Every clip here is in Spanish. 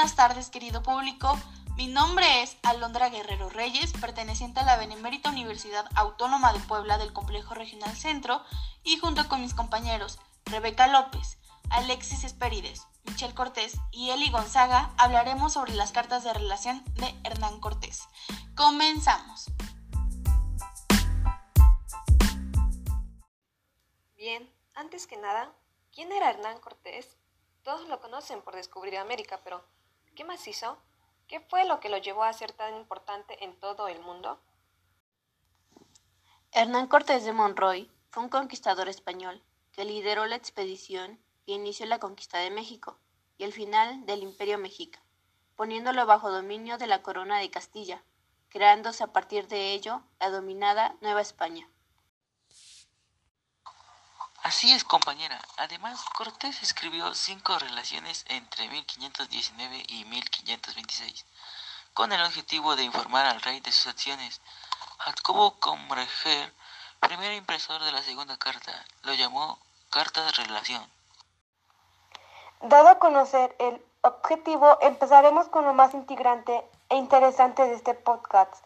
buenas tardes, querido público. Mi nombre es Alondra Guerrero Reyes, perteneciente a la Benemérita Universidad Autónoma de Puebla del Complejo Regional Centro, y junto con mis compañeros Rebeca López, Alexis Esperides, Michelle Cortés y Eli Gonzaga hablaremos sobre las cartas de relación de Hernán Cortés. Comenzamos. Bien, antes que nada, ¿quién era Hernán Cortés? Todos lo conocen por descubrir América, pero ¿qué más hizo? ¿Qué fue lo que lo llevó a ser tan importante en todo el mundo? Hernán Cortés de Monroy fue un conquistador español que lideró la expedición que inició la conquista de México y el final del Imperio Mexica, poniéndolo bajo dominio de la Corona de Castilla, creándose a partir de ello la dominada Nueva España. Así es, compañera. Además, Cortés escribió cinco relaciones entre 1519 y 1526, con el objetivo de informar al rey de sus acciones. Jacobo Comreger, primer impresor de la segunda carta, lo llamó Carta de Relación. Dado a conocer el objetivo, empezaremos con lo más integrante e interesante de este podcast.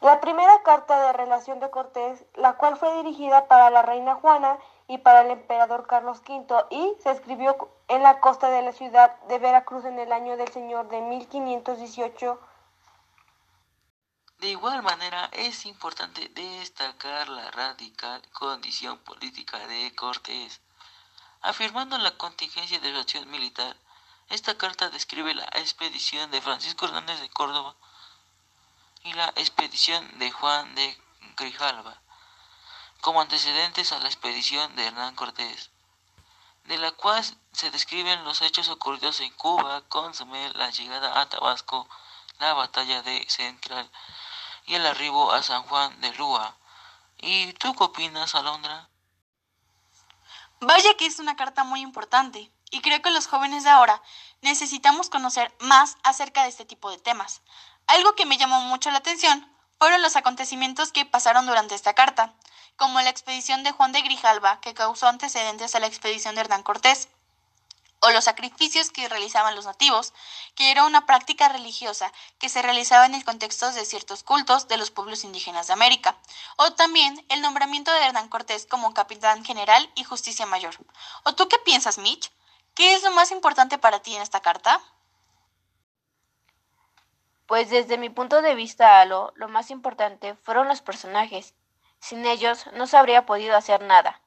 La primera carta de relación de Cortés, la cual fue dirigida para la reina Juana y para el emperador Carlos V y se escribió en la costa de la ciudad de Veracruz en el año del Señor de 1518. De igual manera, es importante destacar la radical condición política de Cortés. Afirmando la contingencia de su acción militar, esta carta describe la expedición de Francisco Hernández de Córdoba y la expedición de Juan de Grijalva como antecedentes a la expedición de Hernán Cortés, de la cual se describen los hechos ocurridos en Cuba, consumé la llegada a Tabasco, la batalla de Central y el arribo a San Juan de Lúa. ¿Y tú qué opinas, Alondra? Vaya que es una carta muy importante, y creo que los jóvenes de ahora necesitamos conocer más acerca de este tipo de temas. Algo que me llamó mucho la atención fueron los acontecimientos que pasaron durante esta carta como la expedición de Juan de Grijalva, que causó antecedentes a la expedición de Hernán Cortés, o los sacrificios que realizaban los nativos, que era una práctica religiosa que se realizaba en el contexto de ciertos cultos de los pueblos indígenas de América, o también el nombramiento de Hernán Cortés como capitán general y justicia mayor. ¿O tú qué piensas, Mitch? ¿Qué es lo más importante para ti en esta carta? Pues desde mi punto de vista, Alo, lo más importante fueron los personajes sin ellos no se habría podido hacer nada.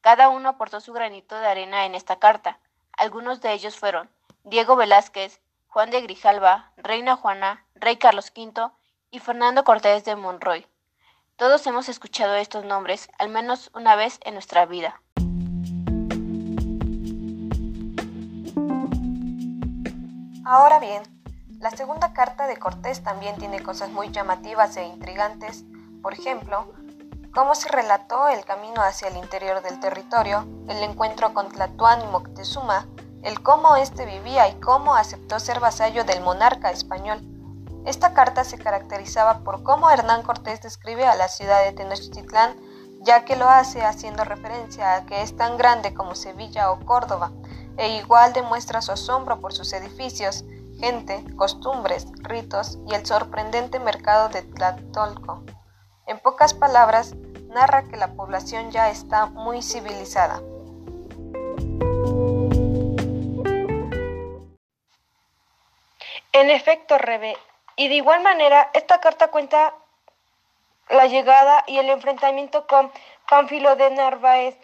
Cada uno aportó su granito de arena en esta carta. Algunos de ellos fueron Diego Velázquez, Juan de Grijalva, Reina Juana, Rey Carlos V y Fernando Cortés de Monroy. Todos hemos escuchado estos nombres al menos una vez en nuestra vida. Ahora bien, la segunda carta de Cortés también tiene cosas muy llamativas e intrigantes. Por ejemplo, cómo se relató el camino hacia el interior del territorio, el encuentro con Tlatuán y Moctezuma, el cómo éste vivía y cómo aceptó ser vasallo del monarca español. Esta carta se caracterizaba por cómo Hernán Cortés describe a la ciudad de Tenochtitlán, ya que lo hace haciendo referencia a que es tan grande como Sevilla o Córdoba, e igual demuestra su asombro por sus edificios, gente, costumbres, ritos y el sorprendente mercado de Tlatelolco. En pocas palabras, narra que la población ya está muy civilizada. En efecto, Rebe, y de igual manera, esta carta cuenta la llegada y el enfrentamiento con Pánfilo de Narváez,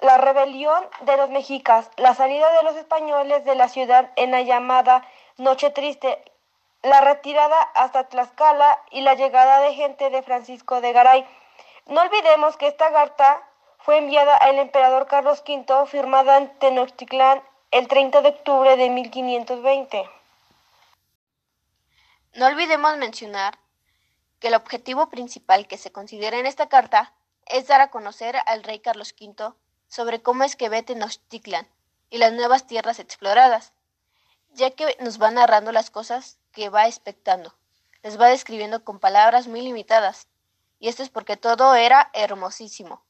la rebelión de los mexicas, la salida de los españoles de la ciudad en la llamada Noche Triste, la retirada hasta Tlaxcala y la llegada de gente de Francisco de Garay. No olvidemos que esta carta fue enviada al emperador Carlos V, firmada en Tenochtitlán el 30 de octubre de 1520. No olvidemos mencionar que el objetivo principal que se considera en esta carta es dar a conocer al rey Carlos V sobre cómo es que ve Tenochtitlan y las nuevas tierras exploradas, ya que nos va narrando las cosas que va expectando. Les va describiendo con palabras muy limitadas, y esto es porque todo era hermosísimo.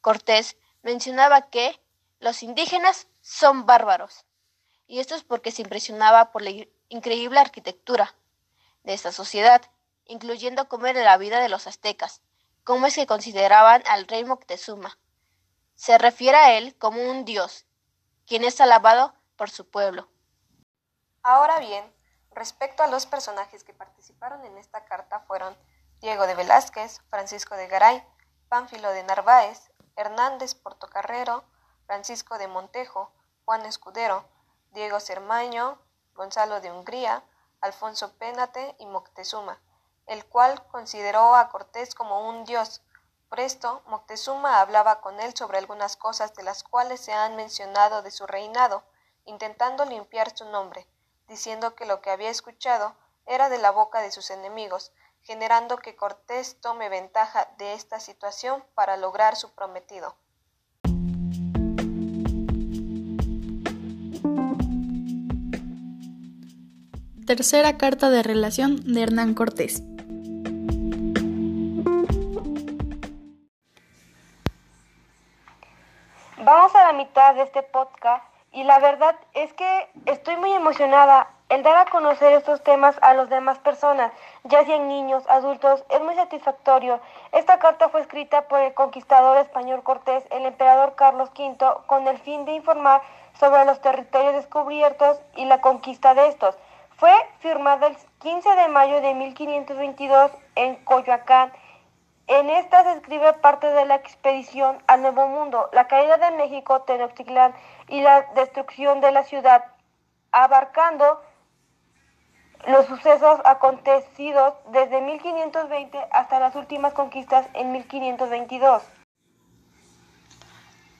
Cortés mencionaba que los indígenas son bárbaros, y esto es porque se impresionaba por la increíble arquitectura de esta sociedad, incluyendo cómo era la vida de los aztecas, cómo es que consideraban al rey Moctezuma. Se refiere a él como un dios, quien es alabado por su pueblo. Ahora bien, respecto a los personajes que participaron en esta carta fueron Diego de Velázquez, Francisco de Garay, Pánfilo de Narváez, Hernández Portocarrero, Francisco de Montejo, Juan Escudero, Diego Cermaño, Gonzalo de Hungría, Alfonso Pénate y Moctezuma, el cual consideró a Cortés como un dios. Por esto, Moctezuma hablaba con él sobre algunas cosas de las cuales se han mencionado de su reinado, intentando limpiar su nombre, diciendo que lo que había escuchado era de la boca de sus enemigos, generando que Cortés tome ventaja de esta situación para lograr su prometido. Tercera carta de relación de Hernán Cortés. Vamos a la mitad de este podcast y la verdad es que estoy muy emocionada. El dar a conocer estos temas a las demás personas, ya sean niños, adultos, es muy satisfactorio. Esta carta fue escrita por el conquistador español Cortés, el emperador Carlos V, con el fin de informar sobre los territorios descubiertos y la conquista de estos. Fue firmada el 15 de mayo de 1522 en Coyoacán. En esta se escribe parte de la expedición al Nuevo Mundo, la caída de México, Tenochtitlán y la destrucción de la ciudad, abarcando los sucesos acontecidos desde 1520 hasta las últimas conquistas en 1522.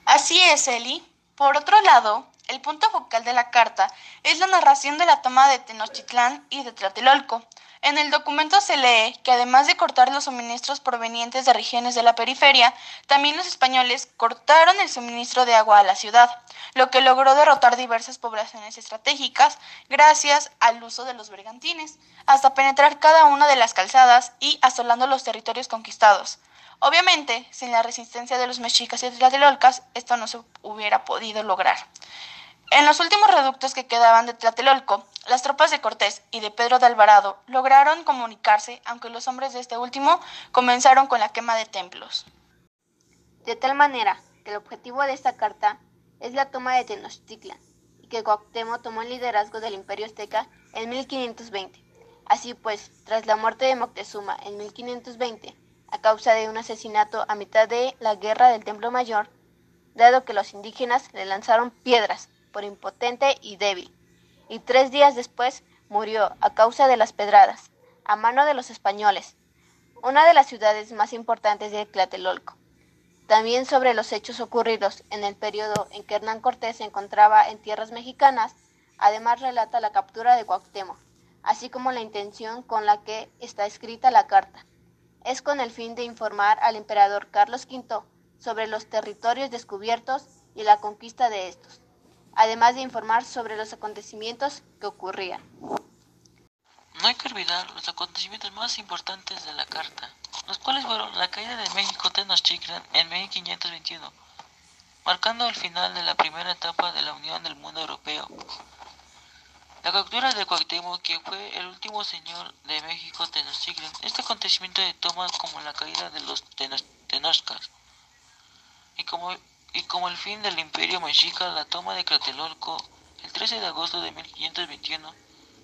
Así es, Eli. Por otro lado, el punto focal de la carta es la narración de la toma de Tenochtitlán y de Tlatelolco. En el documento se lee que además de cortar los suministros provenientes de regiones de la periferia, también los españoles cortaron el suministro de agua a la ciudad, lo que logró derrotar diversas poblaciones estratégicas gracias al uso de los bergantines, hasta penetrar cada una de las calzadas y asolando los territorios conquistados. Obviamente, sin la resistencia de los mexicas y tlatelolcas, esto no se hubiera podido lograr. En los últimos reductos que quedaban de Tlatelolco, las tropas de Cortés y de Pedro de Alvarado lograron comunicarse, aunque los hombres de este último comenzaron con la quema de templos. De tal manera que el objetivo de esta carta es la toma de Tenochtitlan y que Cuauhtémoc tomó el liderazgo del Imperio Azteca en 1520. Así pues, tras la muerte de Moctezuma en 1520, a causa de un asesinato a mitad de la guerra del Templo Mayor, dado que los indígenas le lanzaron piedras por impotente y débil, y tres días después murió a causa de las pedradas, a mano de los españoles, una de las ciudades más importantes de Tlatelolco. También sobre los hechos ocurridos en el periodo en que Hernán Cortés se encontraba en tierras mexicanas, además relata la captura de Cuauhtémoc, así como la intención con la que está escrita la carta. Es con el fin de informar al emperador Carlos V sobre los territorios descubiertos y la conquista de estos además de informar sobre los acontecimientos que ocurrían. No hay que olvidar los acontecimientos más importantes de la carta, los cuales fueron la caída de México Tenochtitlan en 1521, marcando el final de la primera etapa de la unión del mundo europeo. La captura de Cuauhtémoc, que fue el último señor de México Tenochtitlan, este acontecimiento de toma como la caída de los Tenochcas, y como el fin del imperio mexica, la toma de Tlatelolco el 13 de agosto de 1521,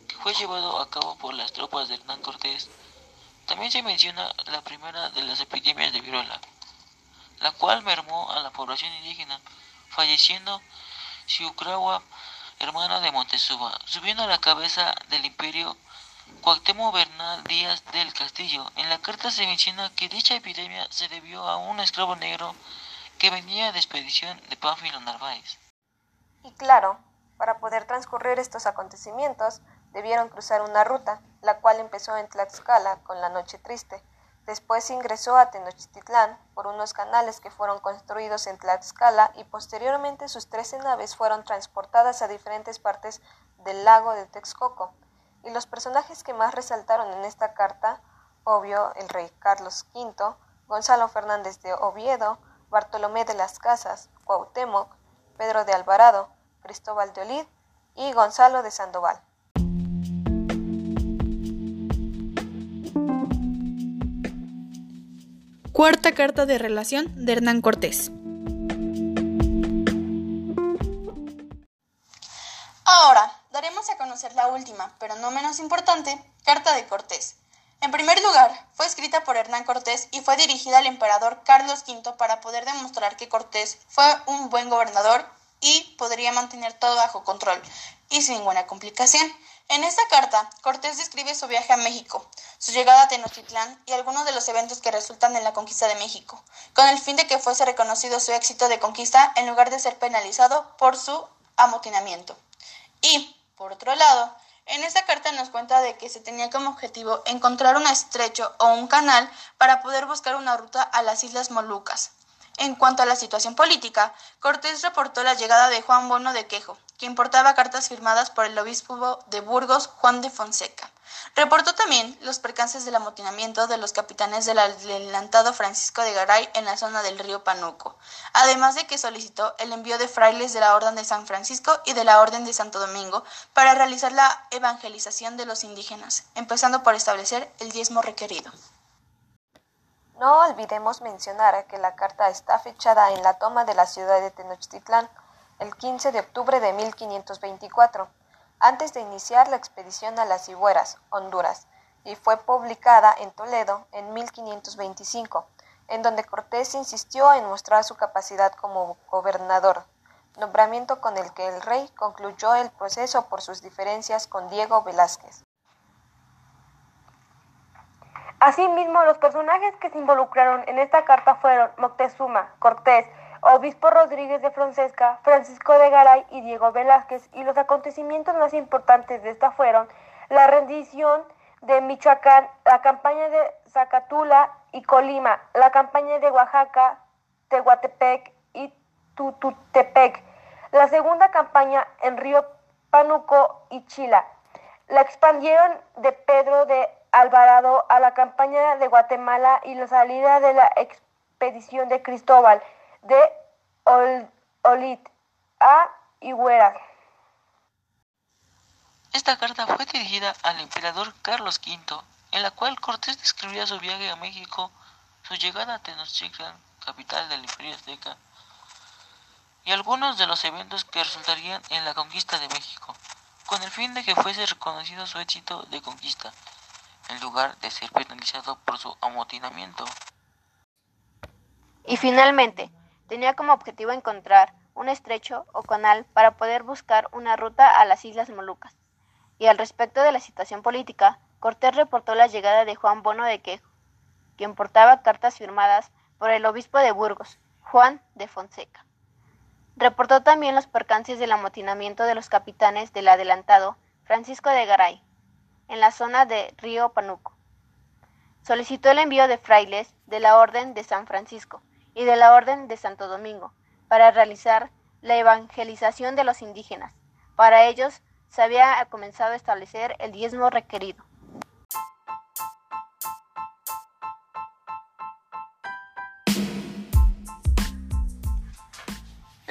que fue llevado a cabo por las tropas de Hernán Cortés. También se menciona la primera de las epidemias de viruela, la cual mermó a la población indígena, falleciendo Xiucrahua, hermana de Montezuma, subiendo a la cabeza del imperio Cuauhtémoc Bernal Díaz del Castillo. En la carta se menciona que dicha epidemia se debió a un esclavo negro que venía de expedición de Pánfilo Narváez. Y claro, para poder transcurrir estos acontecimientos, debieron cruzar una ruta, la cual empezó en Tlaxcala con la Noche Triste. Después ingresó a Tenochtitlán por unos canales que fueron construidos en Tlaxcala y posteriormente sus trece naves fueron transportadas a diferentes partes del lago de Texcoco. Y los personajes que más resaltaron en esta carta, obvio el rey Carlos V, Gonzalo Fernández de Oviedo, Bartolomé de las Casas, Cuauhtémoc, Pedro de Alvarado, Cristóbal de Olid y Gonzalo de Sandoval. Cuarta carta de relación de Hernán Cortés. Ahora, daremos a conocer la última, pero no menos importante, Carta de Cortés. En primer lugar, fue escrita por Hernán Cortés y fue dirigida al emperador Carlos V para poder demostrar que Cortés fue un buen gobernador y podría mantener todo bajo control y sin ninguna complicación. En esta carta, Cortés describe su viaje a México, su llegada a Tenochtitlán y algunos de los eventos que resultan en la conquista de México, con el fin de que fuese reconocido su éxito de conquista en lugar de ser penalizado por su amotinamiento. Y, por otro lado, en esta carta nos cuenta de que se tenía como objetivo encontrar un estrecho o un canal para poder buscar una ruta a las Islas Molucas. En cuanto a la situación política, Cortés reportó la llegada de Juan Bono de Quejo, quien portaba cartas firmadas por el obispo de Burgos, Juan de Fonseca. Reportó también los percances del amotinamiento de los capitanes del adelantado Francisco de Garay en la zona del río Panuco, además de que solicitó el envío de frailes de la Orden de San Francisco y de la Orden de Santo Domingo para realizar la evangelización de los indígenas, empezando por establecer el diezmo requerido. No olvidemos mencionar que la carta está fechada en la toma de la ciudad de Tenochtitlán el 15 de octubre de 1524, antes de iniciar la expedición a las Cibueras, Honduras, y fue publicada en Toledo en 1525, en donde Cortés insistió en mostrar su capacidad como gobernador, nombramiento con el que el rey concluyó el proceso por sus diferencias con Diego Velázquez. Asimismo, los personajes que se involucraron en esta carta fueron Moctezuma, Cortés, Obispo Rodríguez de Francesca, Francisco de Garay y Diego Velázquez, y los acontecimientos más importantes de esta fueron la rendición de Michoacán, la campaña de Zacatula y Colima, la campaña de Oaxaca, Tehuantepec y Tututepec, la segunda campaña en Río Panuco y Chila, la expandieron de Pedro de Alvarado a la campaña de Guatemala y la salida de la expedición de Cristóbal de Olit a Higuera. Esta carta fue dirigida al emperador Carlos V, en la cual Cortés describía su viaje a México, su llegada a Tenochtitlan, capital del Imperio Azteca, y algunos de los eventos que resultarían en la conquista de México, con el fin de que fuese reconocido su éxito de conquista en lugar de ser penalizado por su amotinamiento. Y finalmente, tenía como objetivo encontrar un estrecho o canal para poder buscar una ruta a las Islas Molucas. Y al respecto de la situación política, Cortés reportó la llegada de Juan Bono de Quejo, quien portaba cartas firmadas por el obispo de Burgos, Juan de Fonseca. Reportó también los percances del amotinamiento de los capitanes del adelantado Francisco de Garay, en la zona de Río Panuco. Solicitó el envío de frailes de la Orden de San Francisco y de la Orden de Santo Domingo para realizar la evangelización de los indígenas. Para ellos se había comenzado a establecer el diezmo requerido.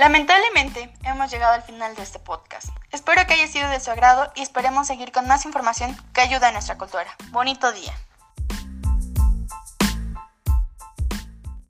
Lamentablemente, hemos llegado al final de este podcast. Espero que haya sido de su agrado y esperemos seguir con más información que ayude a nuestra cultura. Bonito día.